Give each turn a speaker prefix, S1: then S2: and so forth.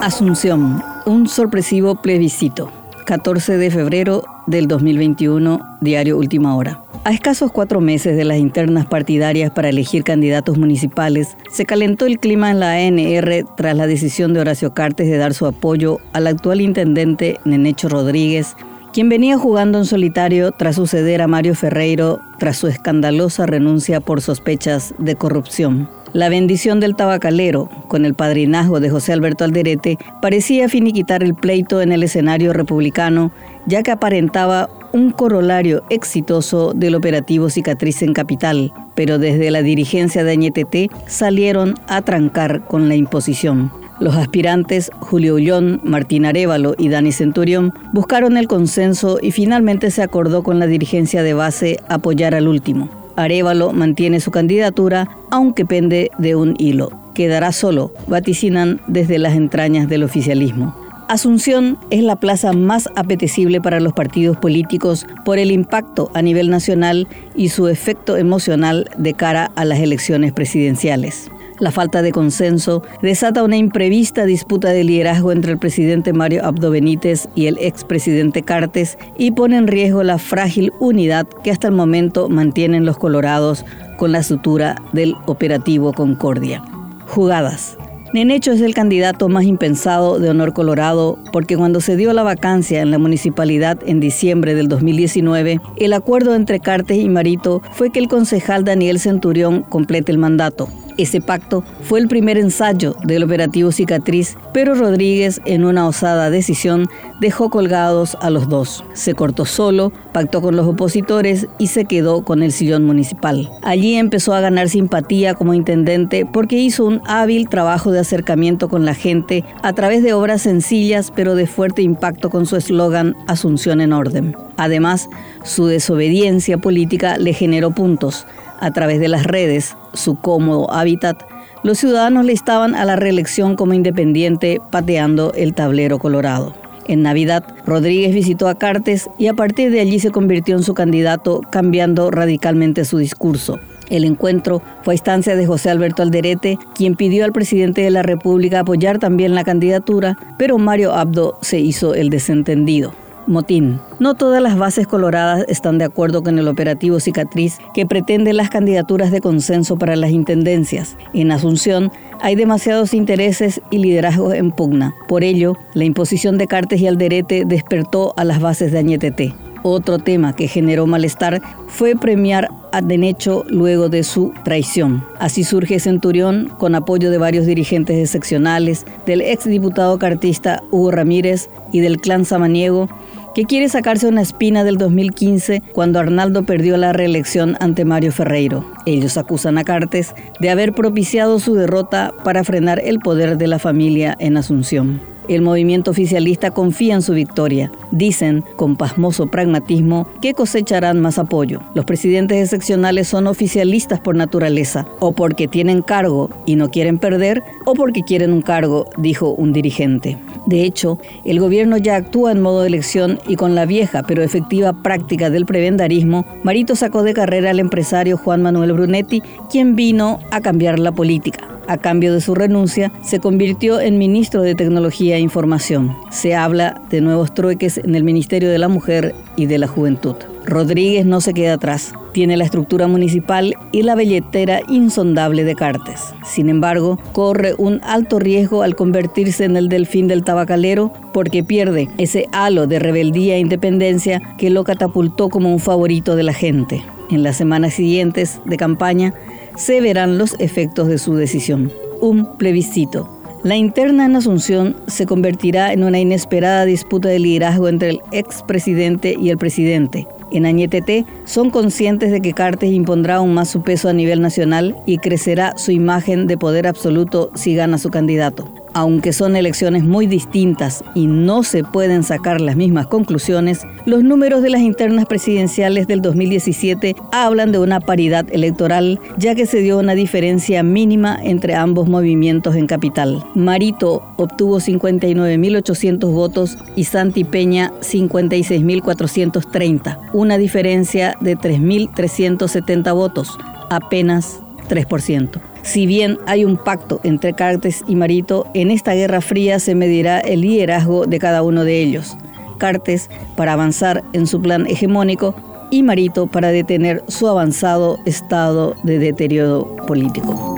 S1: Asunción, un sorpresivo plebiscito. 14 de febrero del 2021, diario Última Hora. A escasos cuatro meses de las internas partidarias para elegir candidatos municipales, se calentó el clima en la ANR tras la decisión de Horacio Cartes de dar su apoyo al actual intendente Nenecho Rodríguez, quien venía jugando en solitario tras suceder a Mario Ferreiro tras su escandalosa renuncia por sospechas de corrupción. La bendición del tabacalero, con el padrinazgo de José Alberto Alderete, parecía finiquitar el pleito en el escenario republicano, ya que aparentaba un corolario exitoso del operativo Cicatriz en Capital, pero desde la dirigencia de Añetete salieron a trancar con la imposición. Los aspirantes Julio Ullón, Martín Arevalo y Dani Centurión buscaron el consenso y finalmente se acordó con la dirigencia de base apoyar al último. Arevalo mantiene su candidatura, aunque pende de un hilo. Quedará solo, vaticinan desde las entrañas del oficialismo. Asunción es la plaza más apetecible para los partidos políticos por el impacto a nivel nacional y su efecto emocional de cara a las elecciones presidenciales. La falta de consenso desata una imprevista disputa de liderazgo entre el presidente Mario Abdo Benítez y el expresidente Cartes y pone en riesgo la frágil unidad que hasta el momento mantienen los colorados con la sutura del operativo Concordia. Jugadas. Nenecho es el candidato más impensado de Honor Colorado porque cuando se dio la vacancia en la municipalidad en diciembre del 2019, el acuerdo entre Cartes y Marito fue que el concejal Daniel Centurión complete el mandato. Ese pacto fue el primer ensayo del operativo Cicatriz, pero Rodríguez, en una osada decisión, dejó colgados a los dos. Se cortó solo, pactó con los opositores y se quedó con el sillón municipal. Allí empezó a ganar simpatía como intendente porque hizo un hábil trabajo de acercamiento con la gente a través de obras sencillas pero de fuerte impacto con su eslogan Asunción en Orden. Además, su desobediencia política le generó puntos a través de las redes, su cómodo hábitat, los ciudadanos le estaban a la reelección como independiente pateando el tablero colorado. En Navidad, Rodríguez visitó a Cartes y a partir de allí se convirtió en su candidato, cambiando radicalmente su discurso. El encuentro fue a instancia de José Alberto Alderete, quien pidió al presidente de la República apoyar también la candidatura, pero Mario Abdo se hizo el desentendido. Motín. No todas las bases coloradas están de acuerdo con el operativo Cicatriz que pretende las candidaturas de consenso para las intendencias. En Asunción hay demasiados intereses y liderazgos en pugna. Por ello, la imposición de Cartes y Alderete despertó a las bases de Añetete. Otro tema que generó malestar fue premiar a Denecho luego de su traición. Así surge Centurión con apoyo de varios dirigentes seccionales, del exdiputado cartista Hugo Ramírez y del clan Samaniego, que quiere sacarse una espina del 2015 cuando Arnaldo perdió la reelección ante Mario Ferreiro. Ellos acusan a Cartes de haber propiciado su derrota para frenar el poder de la familia en Asunción. El movimiento oficialista confía en su victoria. Dicen, con pasmoso pragmatismo, que cosecharán más apoyo. Los presidentes seccionales son oficialistas por naturaleza, o porque tienen cargo y no quieren perder, o porque quieren un cargo, dijo un dirigente. De hecho, el gobierno ya actúa en modo de elección y con la vieja pero efectiva práctica del prebendarismo, Marito sacó de carrera al empresario Juan Manuel Brunetti, quien vino a cambiar la política a cambio de su renuncia, se convirtió en ministro de Tecnología e Información. Se habla de nuevos trueques en el Ministerio de la Mujer y de la Juventud. Rodríguez no se queda atrás. Tiene la estructura municipal y la billetera insondable de Cartes. Sin embargo, corre un alto riesgo al convertirse en el delfín del tabacalero porque pierde ese halo de rebeldía e independencia que lo catapultó como un favorito de la gente. En las semanas siguientes de campaña, se verán los efectos de su decisión. Un plebiscito. La interna en Asunción se convertirá en una inesperada disputa de liderazgo entre el expresidente y el presidente. En Añetete son conscientes de que Cartes impondrá aún más su peso a nivel nacional y crecerá su imagen de poder absoluto si gana su candidato aunque son elecciones muy distintas y no se pueden sacar las mismas conclusiones, los números de las internas presidenciales del 2017 hablan de una paridad electoral, ya que se dio una diferencia mínima entre ambos movimientos en capital. Marito obtuvo 59.800 votos y Santi Peña 56.430, una diferencia de 3.370 votos, apenas 3%. Si bien hay un pacto entre Cartes y Marito, en esta guerra fría se medirá el liderazgo de cada uno de ellos. Cartes para avanzar en su plan hegemónico y Marito para detener su avanzado estado de deterioro político.